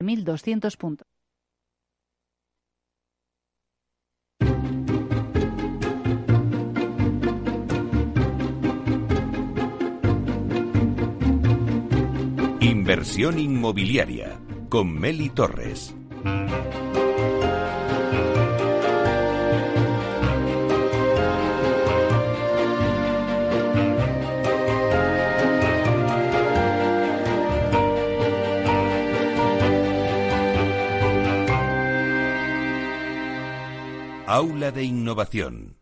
1.200 puntos. Inversión inmobiliaria con Meli Torres. Aula de Innovación.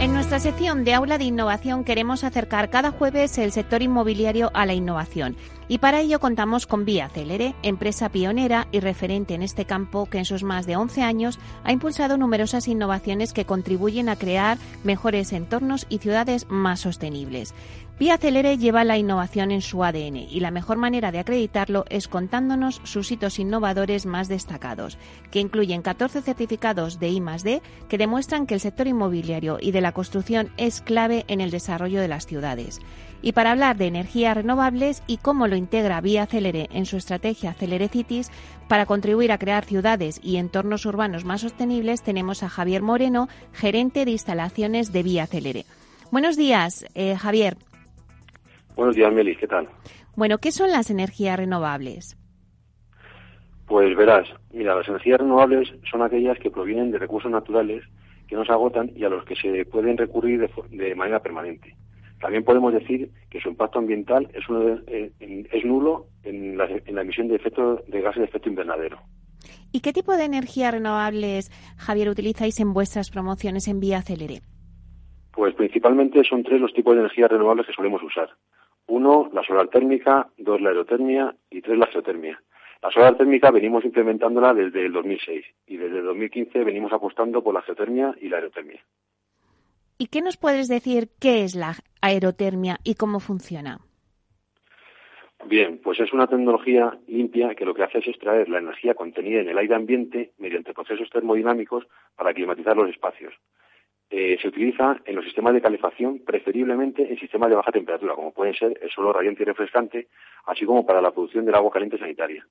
En nuestra sección de Aula de Innovación queremos acercar cada jueves el sector inmobiliario a la innovación. Y para ello contamos con Vía Celere, empresa pionera y referente en este campo que en sus más de 11 años ha impulsado numerosas innovaciones que contribuyen a crear mejores entornos y ciudades más sostenibles. Vía Celere lleva la innovación en su ADN y la mejor manera de acreditarlo es contándonos sus hitos innovadores más destacados, que incluyen 14 certificados de I+D que demuestran que el sector inmobiliario y de la construcción es clave en el desarrollo de las ciudades. Y para hablar de energías renovables y cómo lo integra Vía Celere en su estrategia Celere Cities para contribuir a crear ciudades y entornos urbanos más sostenibles, tenemos a Javier Moreno, gerente de instalaciones de Vía Celere. Buenos días, eh, Javier. Buenos días, Meli, ¿qué tal? Bueno, ¿qué son las energías renovables? Pues verás, mira, las energías renovables son aquellas que provienen de recursos naturales que no se agotan y a los que se pueden recurrir de, manera permanente. También podemos decir que su impacto ambiental es, eh, es nulo en la, en la, emisión de, efecto, de gases de efecto invernadero. ¿Y qué tipo de energías renovables, Javier, utilizáis en vuestras promociones en Vía Celere? Pues principalmente son tres los tipos de energías renovables que solemos usar. Uno, la solar térmica, dos, la aerotermia y tres, la geotermia. La solar térmica venimos implementándola desde el 2006 y desde el 2015 venimos apostando por la geotermia y la aerotermia. ¿Y qué nos puedes decir qué es la aerotermia y cómo funciona? Bien, pues es una tecnología limpia que lo que hace es extraer la energía contenida en el aire ambiente mediante procesos termodinámicos para climatizar los espacios. Eh, se utiliza en los sistemas de calefacción, preferiblemente en sistemas de baja temperatura, como pueden ser el suelo radiante y refrescante, así como para la producción del agua caliente sanitaria.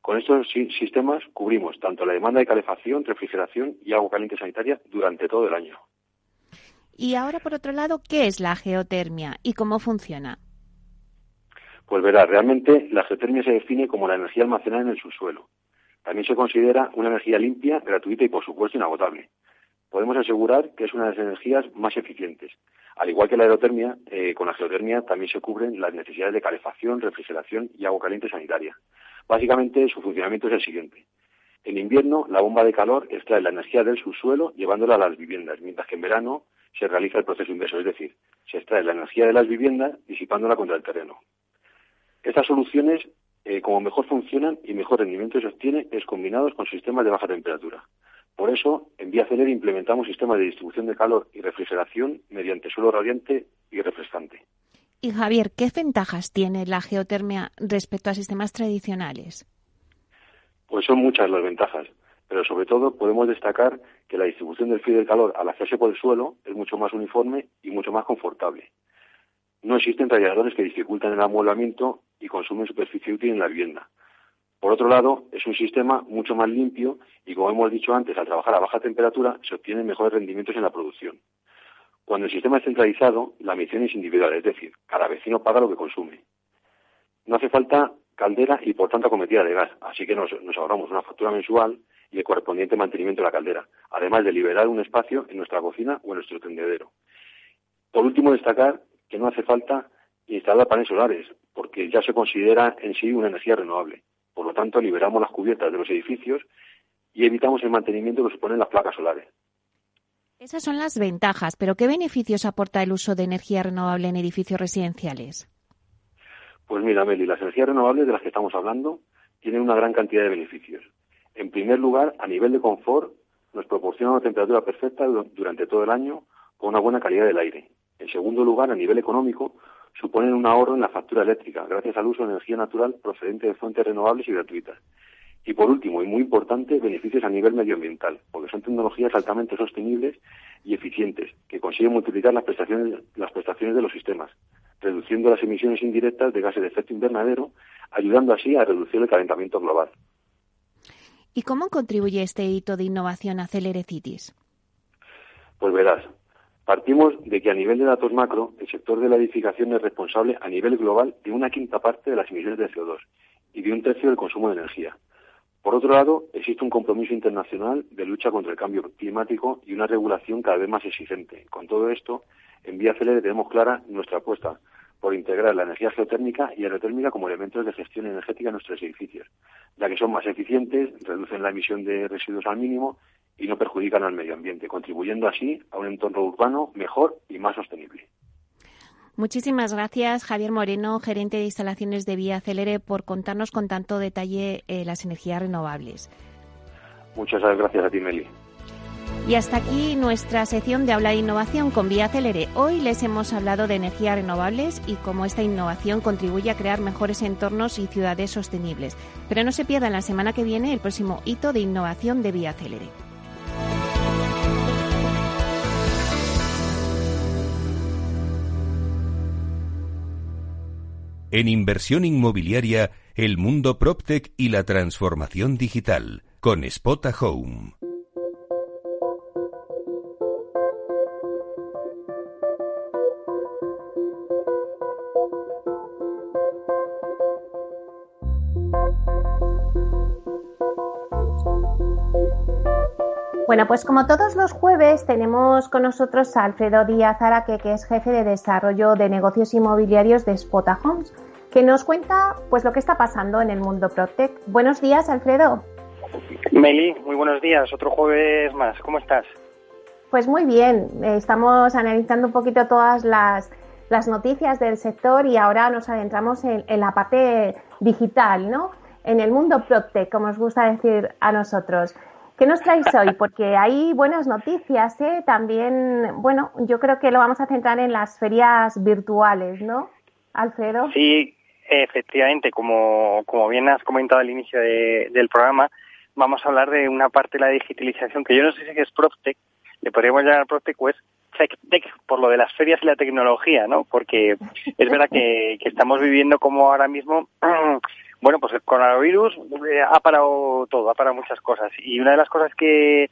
Con estos sistemas cubrimos tanto la demanda de calefacción, refrigeración y agua caliente sanitaria durante todo el año. Y ahora, por otro lado, ¿qué es la geotermia y cómo funciona? Pues verá, realmente la geotermia se define como la energía almacenada en el subsuelo. También se considera una energía limpia, gratuita y, por supuesto, inagotable podemos asegurar que es una de las energías más eficientes. Al igual que la aerotermia, eh, con la geotermia también se cubren las necesidades de calefacción, refrigeración y agua caliente sanitaria. Básicamente, su funcionamiento es el siguiente. En invierno, la bomba de calor extrae la energía del subsuelo llevándola a las viviendas, mientras que en verano se realiza el proceso inverso, es decir, se extrae la energía de las viviendas disipándola contra el terreno. Estas soluciones, eh, como mejor funcionan y mejor rendimiento se obtiene, es combinados con sistemas de baja temperatura. Por eso, en Vía Celere implementamos sistemas de distribución de calor y refrigeración mediante suelo radiante y refrescante. Y Javier, ¿qué ventajas tiene la geotermia respecto a sistemas tradicionales? Pues son muchas las ventajas, pero sobre todo podemos destacar que la distribución del frío y del calor al hacerse por el suelo es mucho más uniforme y mucho más confortable. No existen radiadores que dificultan el amueblamiento y consumen superficie útil en la vivienda, por otro lado, es un sistema mucho más limpio y, como hemos dicho antes, al trabajar a baja temperatura se obtienen mejores rendimientos en la producción. Cuando el sistema es centralizado, la medición es individual, es decir, cada vecino paga lo que consume. No hace falta caldera y, por tanto, cometida de gas, así que nos, ahorramos una factura mensual y el correspondiente mantenimiento de la caldera, además de liberar un espacio en nuestra cocina o en nuestro tendedero. Por último, destacar que no hace falta instalar paneles solares, porque ya se considera en sí una energía renovable. Por lo tanto, liberamos las cubiertas de los edificios y evitamos el mantenimiento que suponen las placas solares. Esas son las ventajas, pero ¿qué beneficios aporta el uso de energía renovable en edificios residenciales? Pues mira, Meli, las energías renovables de las que estamos hablando tienen una gran cantidad de beneficios. En primer lugar, a nivel de confort, nos proporciona una temperatura perfecta durante todo el año con una buena calidad del aire. En segundo lugar, a nivel económico, suponen un ahorro en la factura eléctrica, gracias al uso de energía natural procedente de fuentes renovables y gratuitas. Y por último, y muy importante, beneficios a nivel medioambiental, porque son tecnologías altamente sostenibles y eficientes, que consiguen multiplicar las prestaciones, las prestaciones de los sistemas, reduciendo las emisiones indirectas de gases de efecto invernadero, ayudando así a reducir el calentamiento global. ¿Y cómo contribuye este hito de innovación a Celerecitis? Pues verás, partimos de que a nivel de datos macro, el sector de la edificación es responsable a nivel global de una quinta parte de las emisiones de CO2 y de un tercio del consumo de energía. Por otro lado, existe un compromiso internacional de lucha contra el cambio climático y una regulación cada vez más exigente. Con todo esto, en Vía Celere tenemos clara nuestra apuesta por integrar la energía geotérmica y aerotérmica como elementos de gestión energética en nuestros edificios, ya que son más eficientes, reducen la emisión de residuos al mínimo y no perjudican al medio ambiente, contribuyendo así a un entorno urbano mejor y más sostenible. Muchísimas gracias, Javier Moreno, gerente de instalaciones de Vía Celere, por contarnos con tanto detalle eh, las energías renovables. Muchas gracias a ti, Meli. Y hasta aquí nuestra sección de Habla de Innovación con Vía Celere. Hoy les hemos hablado de energías renovables y cómo esta innovación contribuye a crear mejores entornos y ciudades sostenibles. Pero no se pierdan la semana que viene el próximo hito de innovación de Vía Celere. En inversión inmobiliaria, el mundo PropTech y la transformación digital, con Spota Home. Bueno, pues como todos los jueves tenemos con nosotros a Alfredo Díaz Araque, que es jefe de desarrollo de negocios inmobiliarios de Spota Homes, que nos cuenta pues lo que está pasando en el mundo PropTech. Buenos días, Alfredo. Meli, muy buenos días. Otro jueves más. ¿Cómo estás? Pues muy bien. Estamos analizando un poquito todas las, las noticias del sector y ahora nos adentramos en, en la parte digital, ¿no? En el mundo PropTech, como os gusta decir a nosotros. ¿Qué nos traéis hoy? Porque hay buenas noticias, ¿eh? También, bueno, yo creo que lo vamos a centrar en las ferias virtuales, ¿no, Alfredo? Sí, efectivamente, como, como bien has comentado al inicio del programa, vamos a hablar de una parte de la digitalización que yo no sé si es PropTech, le podríamos llamar PropTech o es TechTech por lo de las ferias y la tecnología, ¿no? Porque es verdad que, que estamos viviendo como ahora mismo Bueno, pues el coronavirus eh, ha parado todo, ha parado muchas cosas. Y una de las cosas que,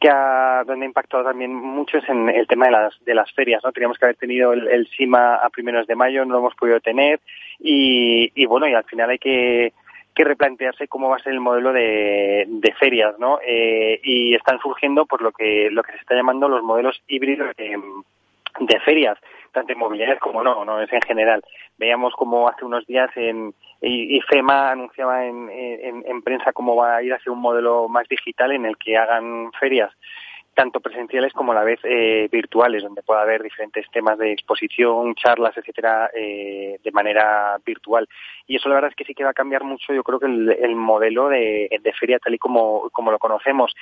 que ha, donde ha impactado también mucho es en el tema de las, de las ferias, ¿no? Teníamos que haber tenido el, SIMA a primeros de mayo, no lo hemos podido tener y, y bueno, y al final hay que, que replantearse cómo va a ser el modelo de, de ferias, ¿no? Eh, y están surgiendo por lo que, lo que se está llamando los modelos híbridos de ferias, tanto inmobiliarias como no, no es en general. Veíamos como hace unos días en y, FEMA anunciaba en, en, prensa cómo va a ir hacia un modelo más digital en el que hagan ferias tanto presenciales como a la vez eh, virtuales, donde pueda haber diferentes temas de exposición, charlas, etcétera, eh, de manera virtual. Y eso la verdad es que sí que va a cambiar mucho, yo creo que el, modelo de, de, feria tal y como, como lo conocemos.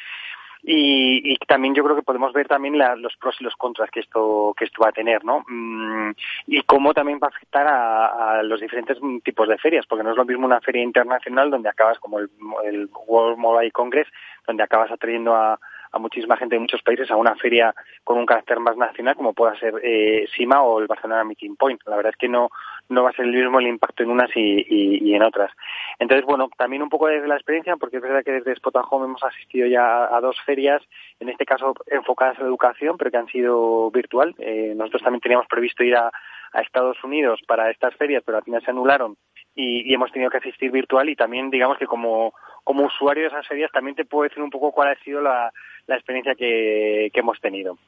Y, también yo creo que podemos ver también los pros y los contras que esto que esto va a tener, ¿no? Mm, y cómo también va a afectar a, los diferentes tipos de ferias, porque no es lo mismo una feria internacional donde acabas como el, el World Mobile Congress, donde acabas atrayendo a, a muchísima gente de muchos países a una feria con un carácter más nacional como pueda ser eh, SIMA o el Barcelona Meeting Point. La verdad es que no, no va a ser el mismo el impacto en unas y, y, en otras. Entonces, bueno, también un poco desde la experiencia, porque es verdad que desde Spot Home hemos asistido ya a dos ferias, en este caso enfocadas en la educación, pero que han sido virtual. Eh, nosotros también teníamos previsto ir a, a Estados Unidos para estas ferias, pero al final se anularon y, hemos tenido que asistir virtual y también digamos que como, como usuario de esas ferias también te puedo decir un poco cuál ha sido la, la experiencia que, que hemos tenido.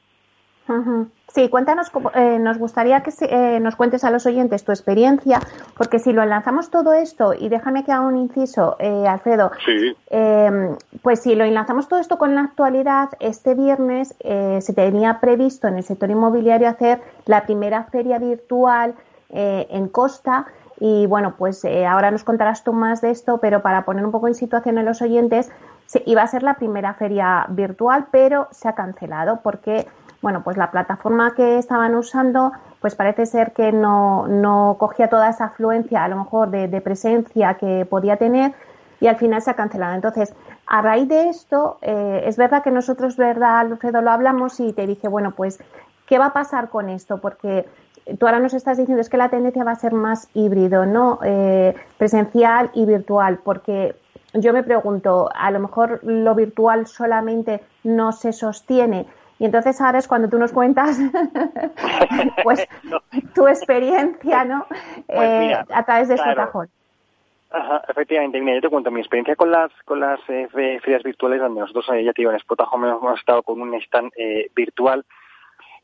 Sí, cuéntanos, eh, nos gustaría que eh, nos cuentes a los oyentes tu experiencia, porque si lo lanzamos todo esto, y déjame que haga un inciso, eh, Alfredo, em, pues si lo enlazamos todo esto con la actualidad, este viernes se tenía previsto en el sector inmobiliario hacer la primera feria virtual en Costa, y bueno, pues ahora nos contarás tú más de esto, pero para poner un poco en situación a los oyentes, iba a ser la primera feria virtual, pero se ha cancelado porque bueno, pues la plataforma que estaban usando, pues parece ser que no, no cogía toda esa afluencia, a lo mejor de, presencia que podía tener. y al final se ha cancelado. Entonces, a raíz de esto, eh, es verdad que nosotros, ¿verdad, Alfredo? Lo hablamos y te dije, bueno, pues, ¿qué va a pasar con esto? Porque tú ahora nos estás diciendo es que la tendencia va a ser más híbrido, ¿no? Eh, presencial y virtual, porque yo me pregunto, a lo mejor lo virtual solamente no se sostiene. Y entonces ahora es cuando tú nos cuentas pues tu experiencia, ¿no? Pues eh, a través de claro. Ajá, efectivamente, mira, yo te cuento mi experiencia con las con las eh, ferias virtuales, donde nosotros ya te digo, en Spotajón hemos estado con un stand eh, virtual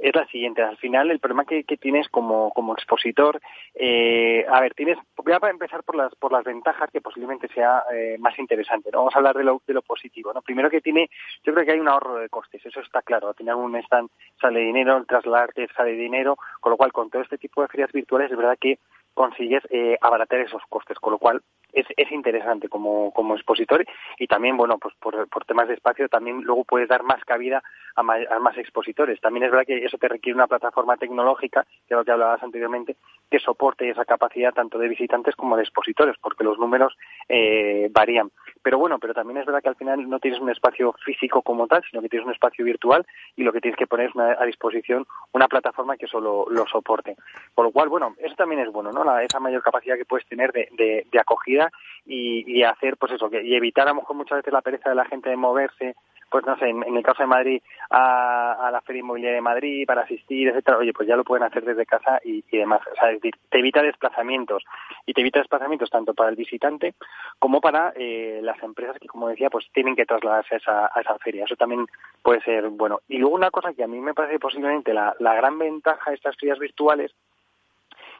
es la siguiente. Al final, el problema que, tienes como, como expositor, eh, a ver, tienes, voy a empezar por las, por las ventajas que posiblemente sea eh, más interesante. Vamos a hablar de lo, de lo positivo. ¿no? Primero que tiene, yo creo que hay un ahorro de costes, eso está claro. Al final, un stand sale dinero, el trasladarte sale dinero, con lo cual, con todo este tipo de ferias virtuales, es verdad que consigues eh, abaratar esos costes, con lo cual es, es interesante como, como expositor y también, bueno, pues por, por temas de espacio también luego puedes dar más cabida a, más expositores. También es verdad que eso te requiere una plataforma tecnológica, es lo que hablabas anteriormente, que soporte esa capacidad tanto de visitantes como de expositores, porque los números eh, varían. Pero bueno, pero también es verdad que al final no tienes un espacio físico como tal, sino que tienes un espacio virtual y lo que tienes que poner es a disposición una plataforma que eso lo, soporte. Por lo cual, bueno, eso también es bueno, ¿no? La, esa mayor capacidad que puedes tener de, de, acogida y, y, hacer, pues eso, que, y evitar a lo mejor muchas veces la pereza de la gente de moverse, pues no sé, en, el caso de Madrid, a, la Feria Inmobiliaria de Madrid para asistir, etcétera, oye, pues ya lo pueden hacer desde casa y, demás. O sea, te evita desplazamientos y te evita desplazamientos tanto para el visitante como para eh, las empresas que, como decía, pues tienen que trasladarse a esa, a esa feria. Eso también puede ser bueno. Y luego una cosa que a mí me parece posiblemente la, la gran ventaja de estas ferias virtuales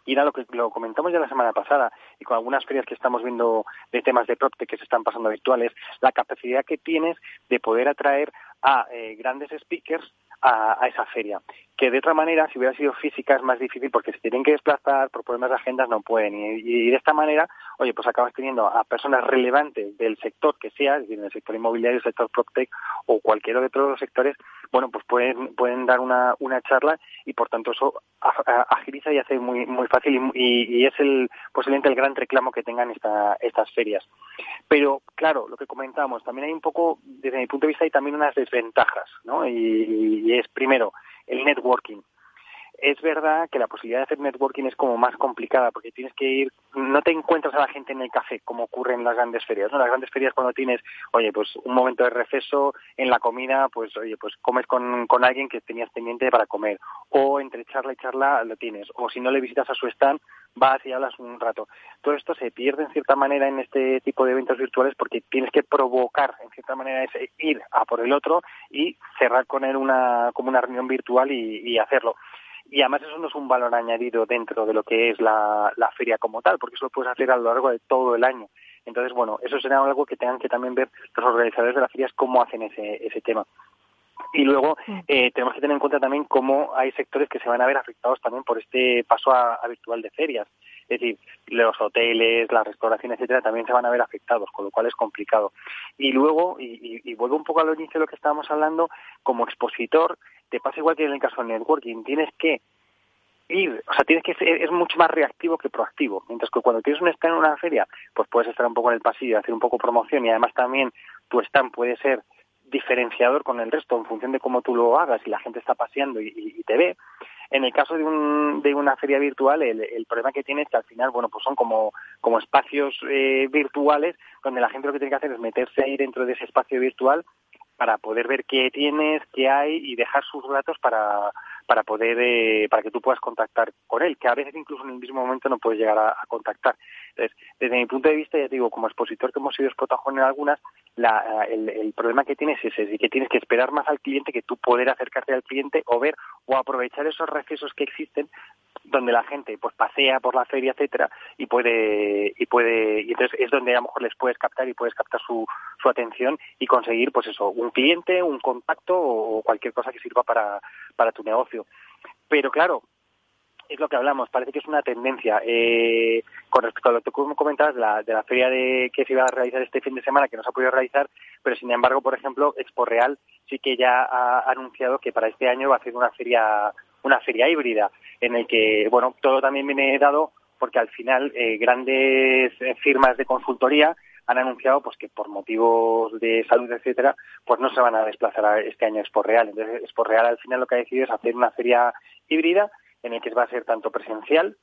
y era lo que lo comentamos ya la semana pasada y con algunas ferias que estamos viendo de temas de PropTech que se están pasando virtuales, la capacidad que tienes de poder atraer a eh, grandes speakers a, esa feria. Que de otra manera, si hubiera sido física, es más difícil porque se tienen que desplazar, por problemas de agendas no pueden. Y, de esta manera, oye, pues acabas teniendo a personas relevantes del sector que sea, es decir, en sector inmobiliario, el sector PropTech o cualquier otro de los sectores, bueno, pues pueden, pueden dar una, una charla y por tanto eso agiliza y hace muy, muy fácil y, es el, posiblemente el gran reclamo que tengan esta, estas ferias. Pero, claro, lo que comentábamos, también hay un poco, desde mi punto de vista, hay también unas desventajas, ¿no? y es primero el networking es verdad que la posibilidad de hacer networking es como más complicada porque tienes que ir, no te encuentras a la gente en el café como ocurre en las grandes ferias, ¿no? Las grandes ferias cuando tienes, oye, pues un momento de receso en la comida, pues oye, pues comes con, con alguien que tenías pendiente para comer o entre charla y charla lo tienes o si no le visitas a su stand vas y hablas un rato. Todo esto se pierde en cierta manera en este tipo de eventos virtuales porque tienes que provocar en cierta manera ese ir a por el otro y cerrar con él una como una reunión virtual y hacerlo y además eso no es un valor añadido dentro de lo que es la, feria como tal, porque eso lo puedes hacer a lo largo de todo el año. Entonces, bueno, eso será algo que tengan que también ver los organizadores de las ferias cómo hacen ese, ese tema. Y luego eh, tenemos que tener en cuenta también cómo hay sectores que se van a ver afectados también por este paso a, virtual de ferias. Es decir, los hoteles, la restauración, etcétera, también se van a ver afectados, con lo cual es complicado. Y luego, y, vuelvo un poco al inicio de lo que estábamos hablando, como expositor, te pasa igual que en el caso del networking, tienes que ir, o sea, tienes que ser, es mucho más reactivo que proactivo, mientras que cuando tienes un stand en una feria, pues puedes estar un poco en el pasillo, hacer un poco promoción y además también tu stand puede ser diferenciador con el resto en función de cómo tú lo hagas y la gente está paseando y, te ve. En el caso de, un, de una feria virtual, el, problema que tiene es que al final, bueno, pues son como, como espacios eh, virtuales donde la gente lo que tiene que hacer es meterse ahí dentro de ese espacio virtual para poder ver qué tienes, qué hay y dejar sus datos para, para poder eh, para que tú puedas contactar con él, que a veces incluso en el mismo momento no puedes llegar a, contactar. Entonces, desde mi punto de vista, ya digo, como expositor que hemos sido exportajón en algunas, la, el, el, problema que tienes es ese, que tienes que esperar más al cliente que tú poder acercarte al cliente o ver o aprovechar esos recesos que existen donde la gente pues pasea por la feria etcétera y puede y puede y entonces es donde a lo mejor les puedes captar y puedes captar su, su atención y conseguir pues eso un cliente un contacto o cualquier cosa que sirva para para tu negocio pero claro es lo que hablamos, parece que es una tendencia. Eh, con respecto a lo que tú comentabas la, de la feria de que se iba a realizar este fin de semana, que no se ha podido realizar, pero sin embargo, por ejemplo, Expo Real sí que ya ha anunciado que para este año va a ser una feria una feria híbrida en el que, bueno, todo también viene dado porque al final eh, grandes eh, firmas de consultoría han anunciado pues que por motivos de salud, etcétera, pues no se van a desplazar a este año a Expo Real. Entonces, Expo Real al final lo que ha decidido es hacer una feria híbrida en el que va a ser tanto presencial,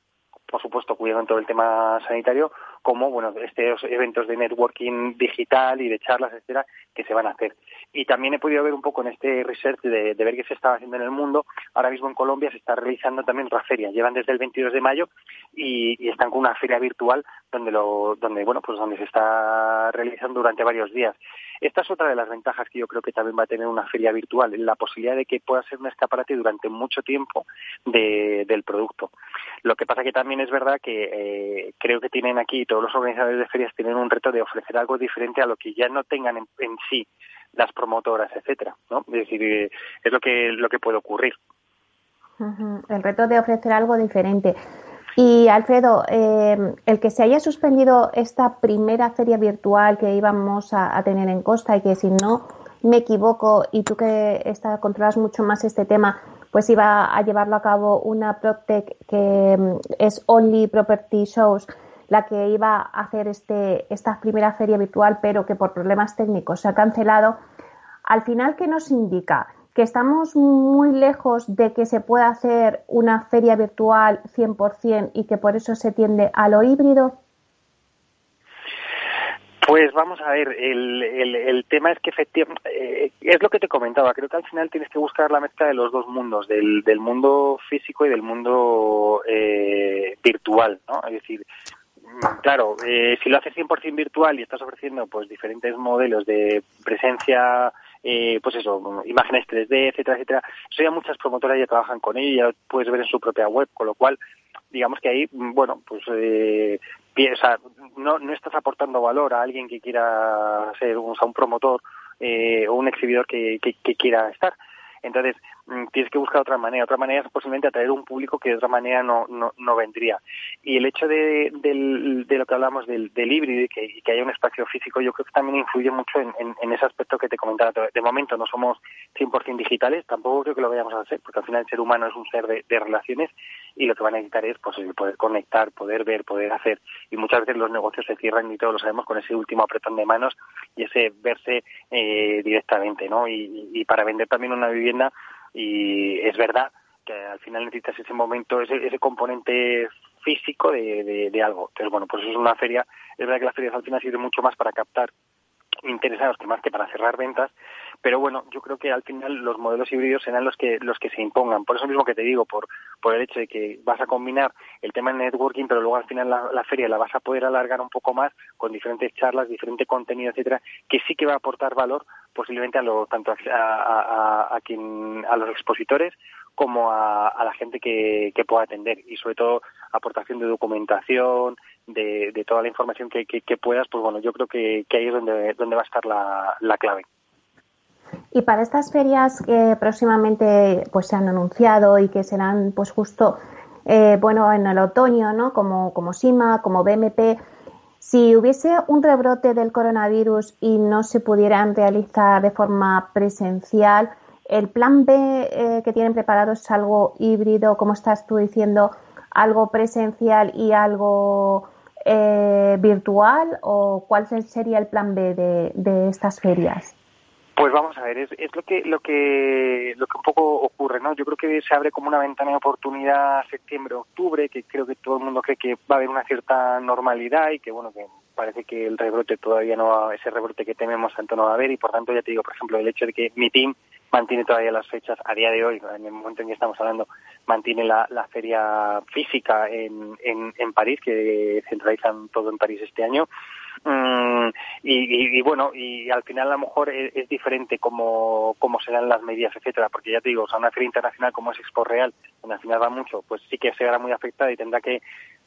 por supuesto, cuidando todo el tema sanitario, como bueno, estos eventos de networking digital y de charlas, etcétera, que se van a hacer. Y también he podido ver un poco en este research de, ver qué se estaba haciendo en el mundo. Ahora mismo en Colombia se está realizando también otra feria. Llevan desde el 22 de mayo y, están con una feria virtual donde lo, donde bueno, pues donde se está realizando durante varios días. Esta es otra de las ventajas que yo creo que también va a tener una feria virtual, la posibilidad de que pueda ser un escaparate durante mucho tiempo del producto. Lo que pasa que también es verdad que eh, creo que tienen aquí, todos los organizadores de ferias tienen un reto de ofrecer algo diferente a lo que ya no tengan en, sí las promotoras, etcétera, ¿no? Es decir, eh, es lo que lo que puede ocurrir. El reto de ofrecer algo diferente. Y Alfredo, eh, el que se haya suspendido esta primera feria virtual que íbamos a, tener en Costa y que si no me equivoco y tú que está, controlas mucho más este tema, pues iba a llevarlo a cabo una PropTech que mm, es Only Property Shows, la que iba a hacer este, esta primera feria virtual, pero que por problemas técnicos se ha cancelado. Al final, ¿qué nos indica? Que estamos muy lejos de que se pueda hacer una feria virtual 100% y que por eso se tiende a lo híbrido. Pues vamos a ver, el, el, tema es que efectivamente, eh, es lo que te comentaba, creo que al final tienes que buscar la mezcla de los dos mundos, del, del mundo físico y del mundo eh, virtual, ¿no? Es decir, mm, claro, eh, si lo haces 100% virtual y estás ofreciendo pues diferentes modelos de presencia, eh, pues eso, imágenes 3D, etcétera, etcétera, eso ya muchas promotoras ya trabajan con ello, ya puedes ver en su propia web, con lo cual digamos que ahí, mm, bueno, pues eh, no, no estás aportando valor a alguien que quiera ser un, un promotor eh, o un exhibidor que, que, quiera estar. Entonces, tienes que buscar otra manera. Otra manera es posiblemente atraer un público que de otra manera no, no, no vendría. Y el hecho de, de lo que hablamos del, del híbrido y que, que, haya un espacio físico, yo creo que también influye mucho en, en, ese aspecto que te comentaba. De momento no somos 100% digitales, tampoco creo que lo vayamos a hacer, porque al final el ser humano es un ser de, de relaciones y lo que van a necesitar es pues, poder conectar, poder ver, poder hacer. Y muchas veces los negocios se cierran y todos lo sabemos con ese último apretón de manos y ese verse eh, directamente, ¿no? Y, y, para vender también una vivienda y es verdad que al final necesitas ese momento, ese, ese componente físico de, de, algo. Entonces, bueno, pues eso es una feria. Es verdad que las ferias al final sirven mucho más para captar interesados que más que para cerrar ventas, pero bueno, yo creo que al final los modelos híbridos serán los que los que se impongan. Por eso mismo que te digo, por por el hecho de que vas a combinar el tema de networking, pero luego al final la, feria la vas a poder alargar un poco más con diferentes charlas, diferente contenido, etcétera, que sí que va a aportar valor posiblemente a lo tanto a, a, quien a los expositores como a, la gente que, que, pueda atender y sobre todo aportación de documentación, de, de toda la información que, que, puedas, pues bueno, yo creo que, que ahí es donde, donde va a estar la, la clave. Y para estas ferias que próximamente pues se han anunciado y que serán pues justo eh, bueno en el otoño, ¿no? Como, como SIMA, como BMP, si hubiese un rebrote del coronavirus y no se pudieran realizar de forma presencial, ¿el plan B eh, que tienen preparado es algo híbrido, como estás tú diciendo, algo presencial y algo eh, virtual? ¿O cuál sería el plan B de, de estas ferias? Pues vamos a ver, es, es, lo que lo que lo que un poco ocurre, ¿no? Yo creo que se abre como una ventana de oportunidad septiembre-octubre, que creo que todo el mundo cree que va a haber una cierta normalidad y que bueno que parece que el rebrote todavía no va, ese rebrote que tememos tanto no va a haber y por tanto ya te digo, por ejemplo, el hecho de que mi team mantiene todavía las fechas a día de hoy, en el momento en que estamos hablando, mantiene la, la feria física en, en, en París, que centralizan todo en París este año Mm, y, y, bueno, y al final a lo mejor es, diferente cómo, cómo serán las medidas, etcétera, porque ya te digo, o sea, una feria internacional como es Expo Real, donde al final va mucho, pues sí que se verá muy afectada y tendrá que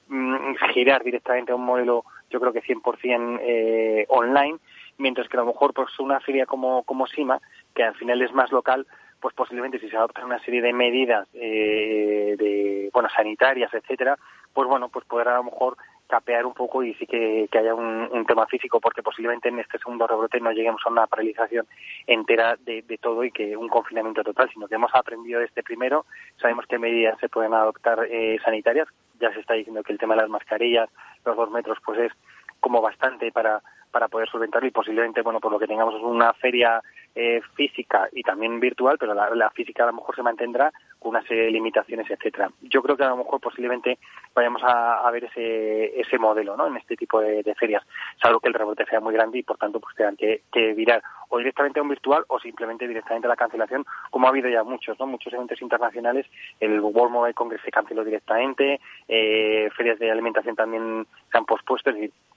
mm, girar directamente a un modelo, yo creo que 100% eh, online, mientras que a lo mejor pues una feria como, como SIMA, que al final es más local, pues posiblemente si se adoptan una serie de medidas eh, de bueno sanitarias etcétera pues bueno pues podrá a lo mejor capear un poco y sí que, haya un, tema físico, porque posiblemente en este segundo rebrote no lleguemos a una paralización entera de, todo y que un confinamiento total, sino que hemos aprendido de este primero, sabemos qué medidas se pueden adoptar eh, sanitarias, ya se está diciendo que el tema de las mascarillas, los dos metros, pues es como bastante para para poder solventarlo y posiblemente, bueno, por lo que tengamos una feria eh, física y también virtual, pero la, física a lo mejor se mantendrá con una serie de limitaciones, etcétera. Yo creo que a lo mejor posiblemente vayamos a, ver ese, ese modelo, ¿no? En este tipo de, ferias, salvo que el rebote sea muy grande y por tanto pues tengan que, virar o directamente a un virtual o simplemente directamente a la cancelación, como ha habido ya muchos, ¿no? Muchos eventos internacionales, el World Mobile Congress se canceló directamente, eh, ferias de alimentación también se han pospuesto,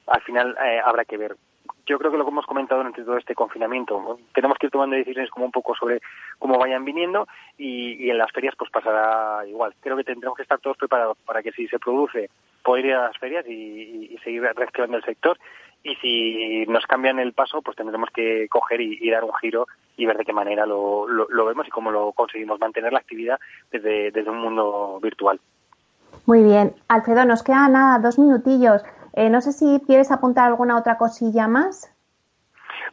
al final eh, habrá que ver. Yo creo que lo que hemos comentado durante todo este confinamiento, tenemos que ir tomando decisiones como un poco sobre cómo vayan viniendo y, en las ferias pues pasará igual. Creo que tendremos que estar todos preparados para que si se produce poder ir a las ferias y, seguir reactivando el sector y si nos cambian el paso, pues tendremos que coger y, dar un giro y ver de qué manera lo, lo, vemos y cómo lo conseguimos mantener la actividad desde, desde un mundo virtual. Muy bien. Alfredo, nos quedan nada, dos minutillos. Eh, no sé si quieres apuntar alguna otra cosilla más.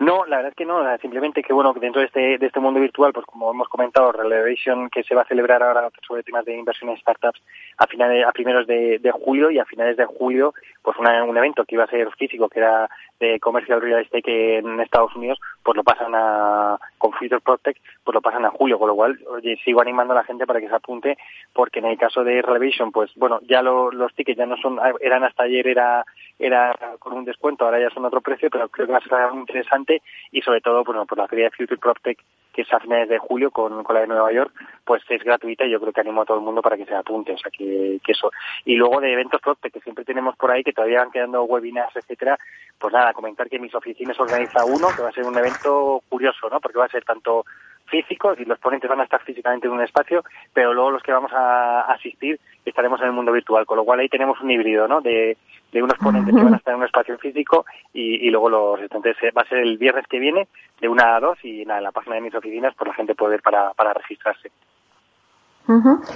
No, la verdad es que no, simplemente que bueno, dentro de este, de este mundo virtual, pues como hemos comentado, Relevation que se va a celebrar ahora sobre temas de inversión en startups a finales, a primeros de, julio y a finales de julio, pues un evento que iba a ser físico, que era de Commercial Real Estate en Estados Unidos, pues lo pasan a, con Future Protect, pues lo pasan a julio, con lo cual, oye, sigo animando a la gente para que se apunte, porque en el caso de Relevation, pues bueno, ya los tickets ya no son, eran hasta ayer, era, era con un descuento, ahora ya son otro precio, pero creo que va a ser muy interesante y sobre todo, bueno, por la feria de Future Protect, que es a finales de julio con, con la de Nueva York, pues es gratuita y yo creo que animo a todo el mundo para que se apunte, o sea que, que eso. Y luego de eventos Protect, que siempre tenemos por ahí, que todavía van quedando webinars, etcétera, pues nada, comentar que mis oficinas organiza uno, que va a ser un evento curioso, ¿no? Porque va a ser tanto físicos y los ponentes van a estar físicamente en un espacio, pero luego los que vamos a asistir estaremos en el mundo virtual, con lo cual ahí tenemos un híbrido, ¿no? De, de unos ponentes que van a estar en un espacio físico y, y luego los entonces va a ser el viernes que viene de una a dos y nada, en la página de mis oficinas pues la gente puede ir para, para registrarse.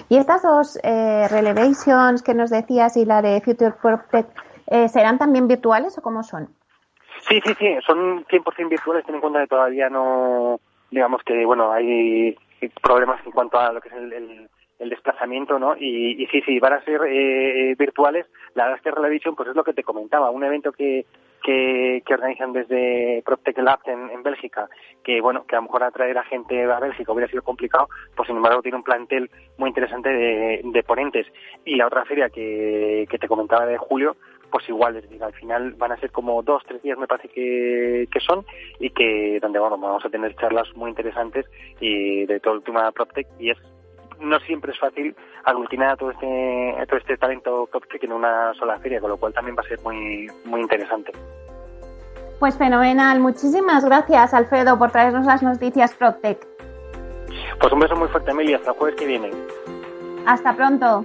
Y estas dos eh, relevations que nos decías y la de Future Protect, eh, ¿serán también virtuales o cómo son? Sí, sí, sí, son 100% virtuales, ten en cuenta que todavía no, digamos que, bueno, hay problemas en cuanto a lo que es el, el, desplazamiento, ¿no? Y, y, sí, sí, van a ser eh, virtuales. La es que Relevation, pues es lo que te comentaba, un evento que, que, que organizan desde PropTech Lab en, en, Bélgica, que bueno, que a lo mejor atraer a gente a Bélgica hubiera sido complicado, pues sin embargo tiene un plantel muy interesante de, de ponentes. Y la otra feria que, que te comentaba de julio, pues igual, es al final van a ser como dos, tres días me parece que, que son y que donde bueno, vamos a tener charlas muy interesantes y de todo el tema PropTech y es no siempre es fácil aglutinar a todo este, todo este talento PropTech en una sola feria, con lo cual también va a ser muy, muy interesante. Pues fenomenal. Muchísimas gracias, Alfredo, por traernos las noticias PropTech. Pues un beso muy fuerte, Emilia. Hasta el jueves que viene. Hasta pronto.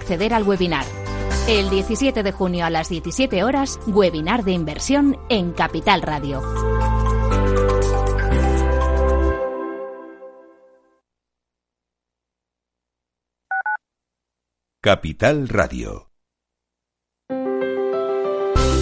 acceder al webinar. El 17 de junio a las 17 horas, webinar de inversión en Capital Radio. Capital Radio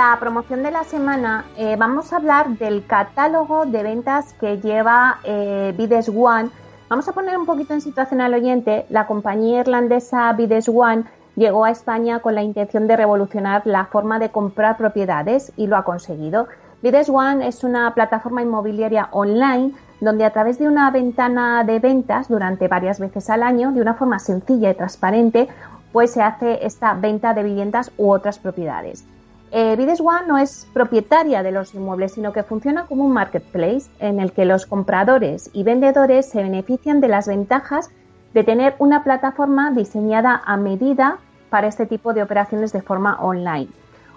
La promoción de la semana eh, vamos a hablar del catálogo de ventas que lleva eh, Bides One. Vamos a poner un poquito en situación al oyente. La compañía irlandesa Bides One llegó a España con la intención de revolucionar la forma de comprar propiedades y lo ha conseguido. Bides One es una plataforma inmobiliaria online donde a través de una ventana de ventas durante varias veces al año, de una forma sencilla y transparente, pues se hace esta venta de viviendas u otras propiedades. Eh, Bides One no es propietaria de los inmuebles, sino que funciona como un marketplace en el que los compradores y vendedores se benefician de las ventajas de tener una plataforma diseñada a medida para este tipo de operaciones de forma online.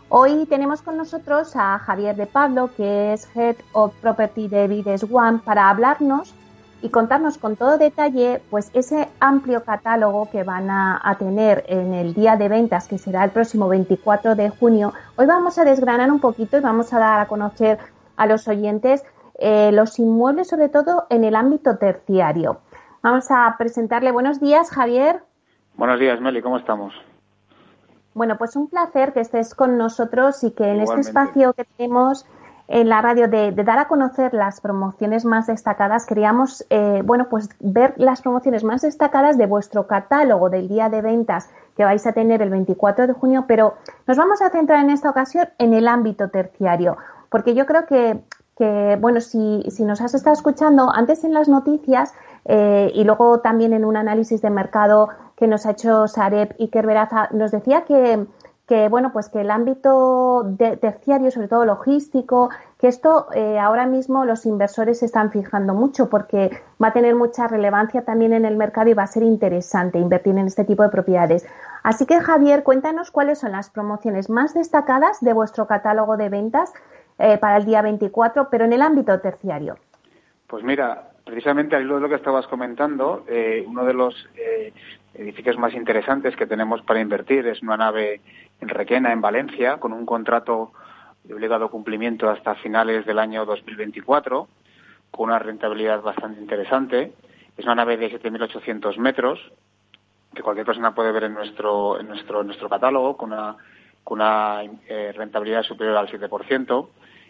Hoy tenemos con nosotros a Javier de Pablo, que es Head of Property de Bides One, para hablarnos y contarnos con todo detalle pues ese amplio catálogo que van a, tener en el día de ventas que será el próximo 24 de junio. Hoy vamos a desgranar un poquito y vamos a dar a conocer a los oyentes eh, los inmuebles sobre todo en el ámbito terciario. Vamos a presentarle buenos días, Javier. Buenos días, Meli, ¿cómo estamos? Bueno, pues un placer que estés con nosotros y que en este espacio que tenemos en la radio de, dar a conocer las promociones más destacadas, queríamos, eh, bueno, pues ver las promociones más destacadas de vuestro catálogo del día de ventas que vais a tener el 24 de junio, pero nos vamos a centrar en esta ocasión en el ámbito terciario, porque yo creo que, que bueno, si, si nos has estado escuchando antes en las noticias eh, y luego también en un análisis de mercado que nos ha hecho Sareb y Kerberaza, nos decía que que bueno pues que el ámbito de, terciario sobre todo logístico que esto eh, ahora mismo los inversores se están fijando mucho porque va a tener mucha relevancia también en el mercado y va a ser interesante invertir en este tipo de propiedades. Así que Javier cuéntanos cuáles son las promociones más destacadas de vuestro catálogo de ventas eh, para el día 24 pero en el ámbito terciario. Pues mira precisamente al hilo de lo que estabas comentando, eh, uno de los edificios más interesantes que tenemos para invertir es una nave en Requena, en Valencia, con un contrato de obligado cumplimiento hasta finales del año 2024, con una rentabilidad bastante interesante. Es una nave de 7.800 metros, que cualquier persona puede ver en nuestro, en nuestro, en nuestro catálogo, con una, con una eh, rentabilidad superior al 7%,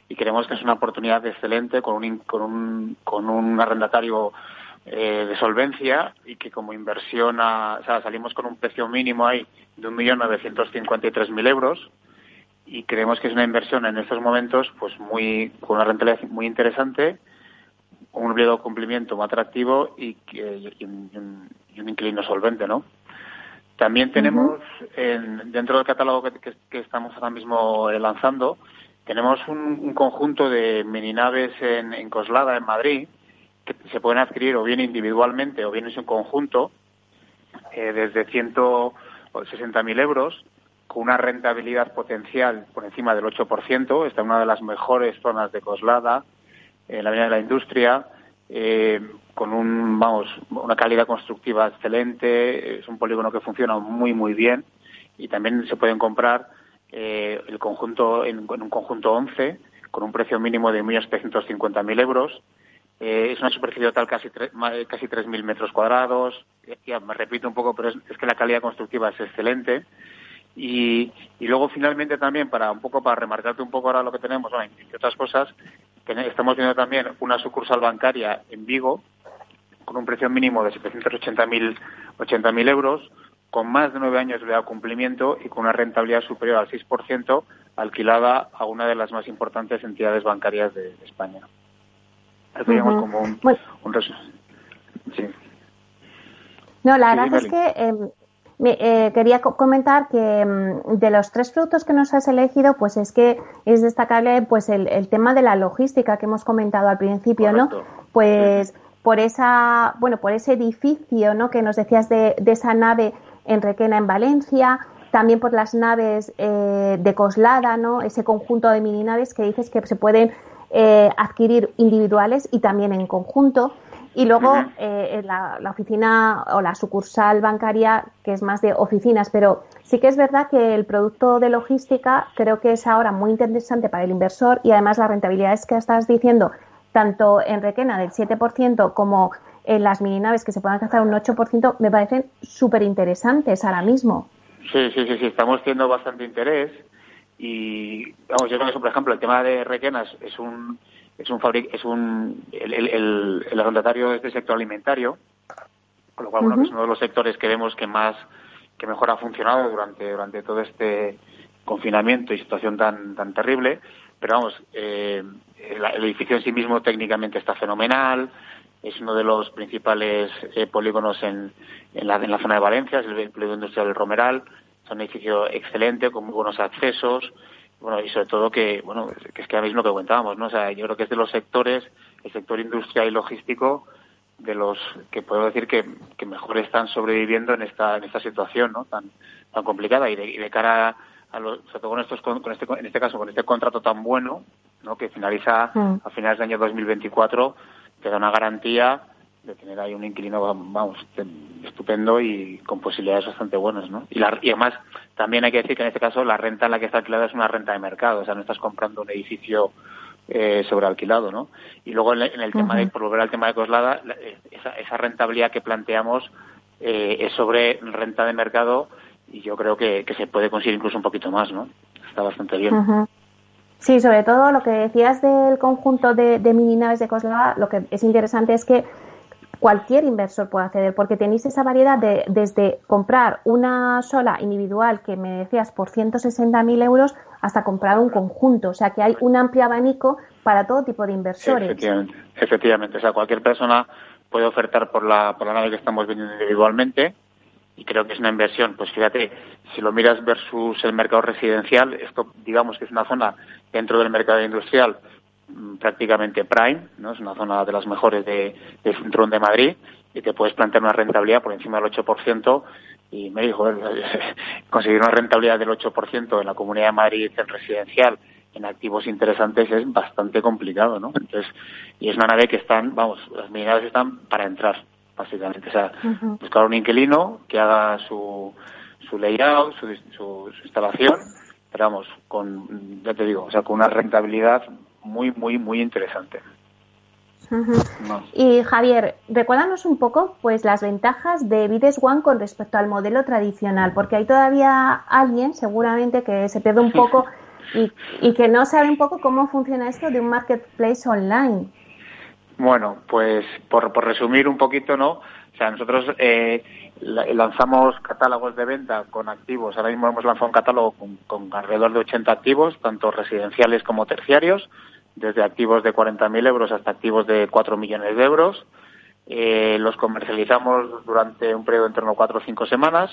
y creemos que es una oportunidad excelente con un, con un, con un arrendatario eh, de solvencia y que como inversión, a, o sea, salimos con un precio mínimo ahí de 1.953.000 euros y creemos que es una inversión en estos momentos pues muy con una rentabilidad muy interesante, un obligo de cumplimiento muy atractivo y, y, un, inquilino solvente, ¿no? También tenemos en, dentro del catálogo que, estamos ahora mismo lanzando, tenemos un, conjunto de mini naves en, en Coslada, en Madrid, que se pueden adquirir o bien individualmente o bien en su conjunto eh, desde 160.000 euros con una rentabilidad potencial por encima del 8%. Está en una de las mejores zonas de Coslada, en la Avenida de la Industria, eh, con un, vamos, una calidad constructiva excelente. Es un polígono que funciona muy, muy bien y también se pueden comprar eh, el conjunto en, un conjunto 11 con un precio mínimo de 1.750.000 euros eh, es una superficie total casi, casi 3.000 metros cuadrados. Ya me repito un poco, pero es, que la calidad constructiva es excelente. Y, luego finalmente también, para un poco para remarcarte un poco ahora lo que tenemos, bueno, entre otras cosas, estamos viendo también una sucursal bancaria en Vigo con un precio mínimo de 780.000 mil euros, con más de nueve años de cumplimiento y con una rentabilidad superior al 6%, alquilada a una de las más importantes entidades bancarias de España como un, No, la verdad es que em, eh, quería comentar que em, de los tres productos que nos has elegido, pues es que es destacable pues el, tema de la logística que hemos comentado al principio, ¿no? Pues por esa, bueno, por ese edificio, ¿no? Que nos decías de, de esa nave en Requena, en Valencia, también por las naves eh, de Coslada, ¿no? ese conjunto de mini naves que dices que se pueden eh, adquirir individuales y también en conjunto. Y luego eh, la, oficina o la sucursal bancaria, que es más de oficinas, pero sí que es verdad que el producto de logística creo que es ahora muy interesante para el inversor y además las rentabilidades que estás diciendo, tanto en Requena del 7% como en las mini naves que se puedan alcanzar un 8%, me parecen súper interesantes ahora mismo. Sí, sí, sí, sí, estamos teniendo bastante interés y vamos, yo creo que por ejemplo el tema de Requenas es un es un fabric, es un el, el, el, arrendatario es del sector alimentario, con lo cual bueno, es uno de los sectores que vemos que más que mejor ha funcionado durante durante todo este confinamiento y situación tan tan terrible, pero vamos, eh, el, edificio en sí mismo técnicamente está fenomenal, es uno de los principales eh, polígonos en, en, la, en la zona de Valencia, es el polígono industrial del Romeral, es un edificio excelente, con muy buenos accesos, bueno, y sobre todo que, bueno, que es que ahora mismo lo que comentábamos, ¿no? O sea, yo creo que es de los sectores, el sector industrial y logístico, de los que puedo decir que, que mejor están sobreviviendo en esta, en esta situación, ¿no? Tan, tan complicada y de, y de cara a los, sobre todo con estos, con, este, en este caso, con este contrato tan bueno, ¿no? Que finaliza mm. a finales del año 2024, que da una garantía de tener ahí un inquilino, vamos, estupendo y con posibilidades bastante buenas, ¿no? Y, la, y además, también hay que decir que en este caso la renta en la que está alquilada es una renta de mercado, o sea, no estás comprando un edificio eh, sobrealquilado, ¿no? Y luego en, el tema de, por volver al tema de Coslada, esa, esa rentabilidad que planteamos eh, es sobre renta de mercado y yo creo que, que, se puede conseguir incluso un poquito más, ¿no? Está bastante bien. Sí, sobre todo lo que decías del conjunto de, de mini naves de Coslada, lo que es interesante es que cualquier inversor puede acceder, porque tenéis esa variedad de desde comprar una sola individual que me decías por 160.000 euros hasta comprar un conjunto. O sea que hay un amplio abanico para todo tipo de inversores. efectivamente, efectivamente. O sea, cualquier persona puede ofertar por la, por la nave que estamos vendiendo individualmente y creo que es una inversión. Pues fíjate, si lo miras versus el mercado residencial, esto digamos que es una zona dentro del mercado industrial prácticamente prime, ¿no? Es una zona de las mejores de, del centro de Madrid y te puedes plantear una rentabilidad por encima del 8% y me dijo, conseguir una rentabilidad del 8% en la Comunidad de Madrid en residencial en activos interesantes es bastante complicado, ¿no? Entonces, y es una nave que están, vamos, las unidades están para entrar, básicamente. O sea, buscar un inquilino que haga su, su layout, su, su, su instalación, pero vamos, con, ya te digo, o sea, con una rentabilidad muy, muy, muy interesante. Y Javier, recuérdanos un poco pues las ventajas de Vides One con respecto al modelo tradicional, porque hay todavía alguien seguramente que se pierde un poco y, y, que no sabe un poco cómo funciona esto de un marketplace online. Bueno, pues por, por resumir un poquito, ¿no? O sea, nosotros eh, lanzamos catálogos de venta con activos. Ahora mismo hemos lanzado un catálogo con, con alrededor de 80 activos, tanto residenciales como terciarios desde activos de 40.000 euros hasta activos de 4 millones de euros. Eh, los comercializamos durante un periodo en torno a 4 o 5 semanas